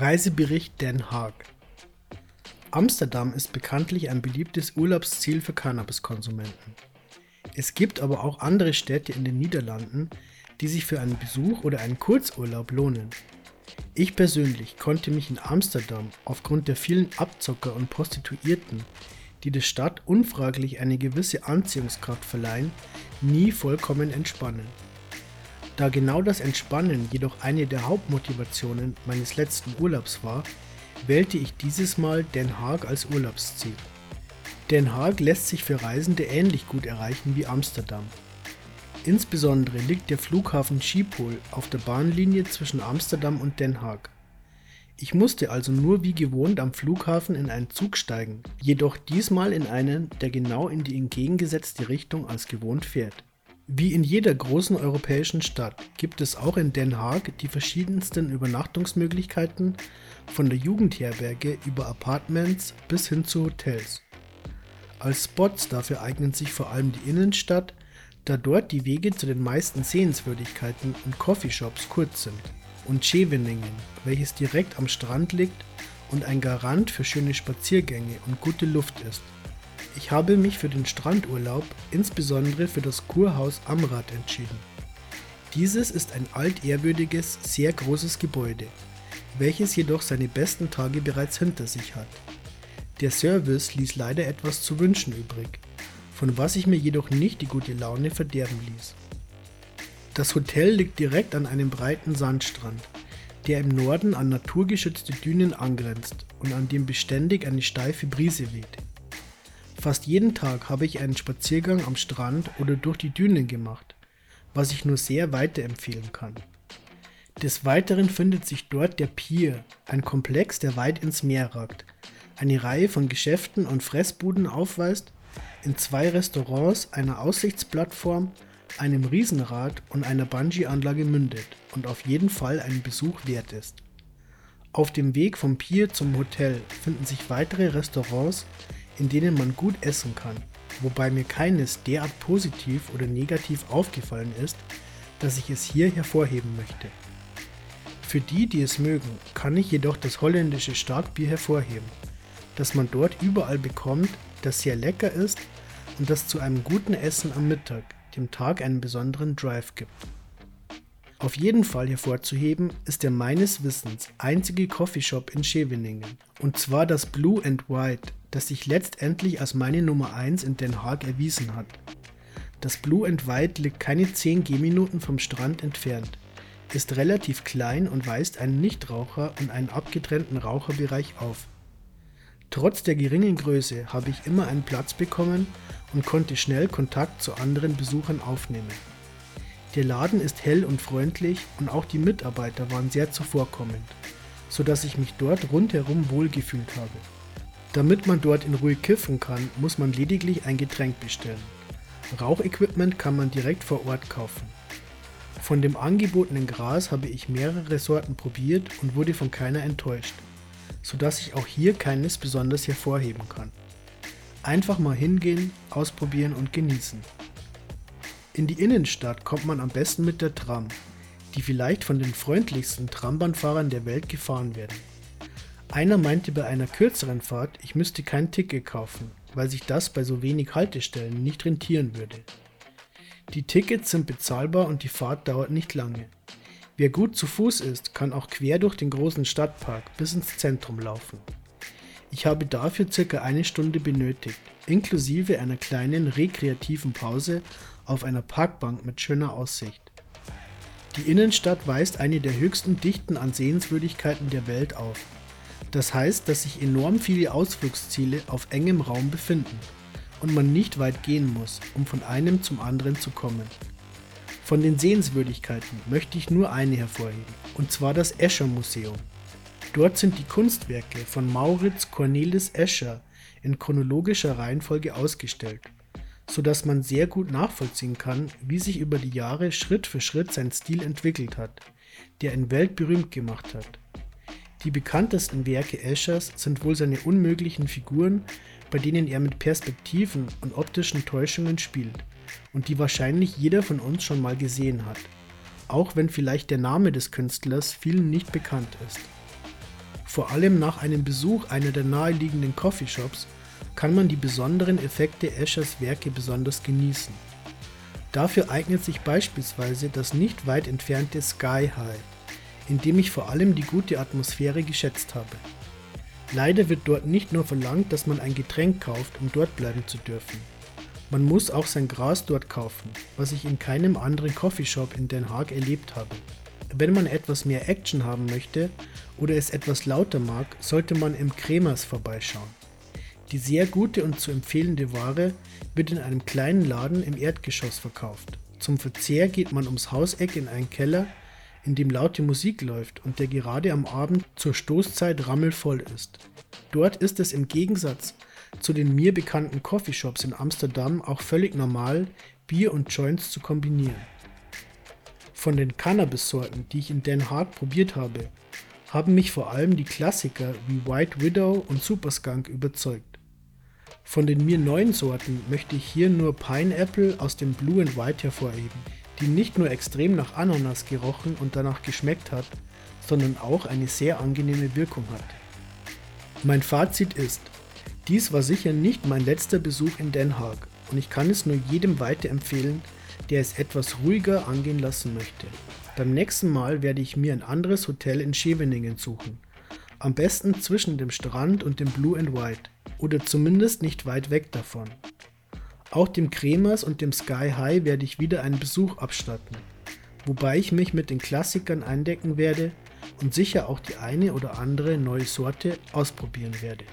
Reisebericht Den Haag Amsterdam ist bekanntlich ein beliebtes Urlaubsziel für Cannabiskonsumenten. Es gibt aber auch andere Städte in den Niederlanden, die sich für einen Besuch oder einen Kurzurlaub lohnen. Ich persönlich konnte mich in Amsterdam aufgrund der vielen Abzocker und Prostituierten, die der Stadt unfraglich eine gewisse Anziehungskraft verleihen, nie vollkommen entspannen. Da genau das Entspannen jedoch eine der Hauptmotivationen meines letzten Urlaubs war, wählte ich dieses Mal Den Haag als Urlaubsziel. Den Haag lässt sich für Reisende ähnlich gut erreichen wie Amsterdam. Insbesondere liegt der Flughafen Schiphol auf der Bahnlinie zwischen Amsterdam und Den Haag. Ich musste also nur wie gewohnt am Flughafen in einen Zug steigen, jedoch diesmal in einen, der genau in die entgegengesetzte Richtung als gewohnt fährt. Wie in jeder großen europäischen Stadt gibt es auch in Den Haag die verschiedensten Übernachtungsmöglichkeiten, von der Jugendherberge über Apartments bis hin zu Hotels. Als Spots dafür eignet sich vor allem die Innenstadt, da dort die Wege zu den meisten Sehenswürdigkeiten und Coffeeshops kurz sind, und Scheveningen, welches direkt am Strand liegt und ein Garant für schöne Spaziergänge und gute Luft ist. Ich habe mich für den Strandurlaub insbesondere für das Kurhaus Amrad entschieden. Dieses ist ein altehrwürdiges, sehr großes Gebäude, welches jedoch seine besten Tage bereits hinter sich hat. Der Service ließ leider etwas zu wünschen übrig, von was ich mir jedoch nicht die gute Laune verderben ließ. Das Hotel liegt direkt an einem breiten Sandstrand, der im Norden an naturgeschützte Dünen angrenzt und an dem beständig eine steife Brise weht. Fast jeden Tag habe ich einen Spaziergang am Strand oder durch die Dünen gemacht, was ich nur sehr weiterempfehlen kann. Des Weiteren findet sich dort der Pier, ein Komplex, der weit ins Meer ragt, eine Reihe von Geschäften und Fressbuden aufweist, in zwei Restaurants, einer Aussichtsplattform, einem Riesenrad und einer Bungee-Anlage mündet und auf jeden Fall einen Besuch wert ist. Auf dem Weg vom Pier zum Hotel finden sich weitere Restaurants, in denen man gut essen kann, wobei mir keines derart positiv oder negativ aufgefallen ist, dass ich es hier hervorheben möchte. Für die, die es mögen, kann ich jedoch das holländische Starkbier hervorheben, das man dort überall bekommt, das sehr lecker ist und das zu einem guten Essen am Mittag, dem Tag einen besonderen Drive gibt. Auf jeden Fall hervorzuheben ist der meines Wissens einzige Coffeeshop in Scheveningen, und zwar das Blue and White das sich letztendlich als meine Nummer 1 in Den Haag erwiesen hat. Das Blue and White liegt keine 10 Gehminuten vom Strand entfernt, ist relativ klein und weist einen Nichtraucher und einen abgetrennten Raucherbereich auf. Trotz der geringen Größe habe ich immer einen Platz bekommen und konnte schnell Kontakt zu anderen Besuchern aufnehmen. Der Laden ist hell und freundlich und auch die Mitarbeiter waren sehr zuvorkommend, sodass ich mich dort rundherum wohlgefühlt habe. Damit man dort in Ruhe kiffen kann, muss man lediglich ein Getränk bestellen. Rauchequipment kann man direkt vor Ort kaufen. Von dem angebotenen Gras habe ich mehrere Sorten probiert und wurde von keiner enttäuscht, sodass ich auch hier keines besonders hervorheben kann. Einfach mal hingehen, ausprobieren und genießen. In die Innenstadt kommt man am besten mit der Tram, die vielleicht von den freundlichsten Trambahnfahrern der Welt gefahren werden. Einer meinte bei einer kürzeren Fahrt, ich müsste kein Ticket kaufen, weil sich das bei so wenig Haltestellen nicht rentieren würde. Die Tickets sind bezahlbar und die Fahrt dauert nicht lange. Wer gut zu Fuß ist, kann auch quer durch den großen Stadtpark bis ins Zentrum laufen. Ich habe dafür circa eine Stunde benötigt, inklusive einer kleinen rekreativen Pause auf einer Parkbank mit schöner Aussicht. Die Innenstadt weist eine der höchsten Dichten an Sehenswürdigkeiten der Welt auf das heißt, dass sich enorm viele Ausflugsziele auf engem Raum befinden und man nicht weit gehen muss, um von einem zum anderen zu kommen. Von den Sehenswürdigkeiten möchte ich nur eine hervorheben, und zwar das Escher Museum. Dort sind die Kunstwerke von Mauritz Cornelis Escher in chronologischer Reihenfolge ausgestellt, sodass man sehr gut nachvollziehen kann, wie sich über die Jahre Schritt für Schritt sein Stil entwickelt hat, der ihn weltberühmt gemacht hat. Die bekanntesten Werke Eschers sind wohl seine unmöglichen Figuren, bei denen er mit Perspektiven und optischen Täuschungen spielt und die wahrscheinlich jeder von uns schon mal gesehen hat, auch wenn vielleicht der Name des Künstlers vielen nicht bekannt ist. Vor allem nach einem Besuch einer der naheliegenden Coffeeshops kann man die besonderen Effekte Eschers Werke besonders genießen. Dafür eignet sich beispielsweise das nicht weit entfernte Sky High, in dem ich vor allem die gute Atmosphäre geschätzt habe. Leider wird dort nicht nur verlangt, dass man ein Getränk kauft, um dort bleiben zu dürfen. Man muss auch sein Gras dort kaufen, was ich in keinem anderen Coffeeshop in Den Haag erlebt habe. Wenn man etwas mehr Action haben möchte oder es etwas lauter mag, sollte man im Kremers vorbeischauen. Die sehr gute und zu empfehlende Ware wird in einem kleinen Laden im Erdgeschoss verkauft. Zum Verzehr geht man ums Hauseck in einen Keller, in dem laute Musik läuft und der gerade am Abend zur Stoßzeit rammelvoll ist. Dort ist es im Gegensatz zu den mir bekannten Coffeeshops in Amsterdam auch völlig normal, Bier und Joints zu kombinieren. Von den Cannabis-Sorten, die ich in Den Haag probiert habe, haben mich vor allem die Klassiker wie White Widow und Super Skunk überzeugt. Von den mir neuen Sorten möchte ich hier nur Pineapple aus dem Blue and White hervorheben, die nicht nur extrem nach Ananas gerochen und danach geschmeckt hat, sondern auch eine sehr angenehme Wirkung hat. Mein Fazit ist, dies war sicher nicht mein letzter Besuch in Den Haag und ich kann es nur jedem weiterempfehlen, der es etwas ruhiger angehen lassen möchte. Beim nächsten Mal werde ich mir ein anderes Hotel in Scheveningen suchen. Am besten zwischen dem Strand und dem Blue and White oder zumindest nicht weit weg davon. Auch dem Kremers und dem Sky High werde ich wieder einen Besuch abstatten, wobei ich mich mit den Klassikern eindecken werde und sicher auch die eine oder andere neue Sorte ausprobieren werde.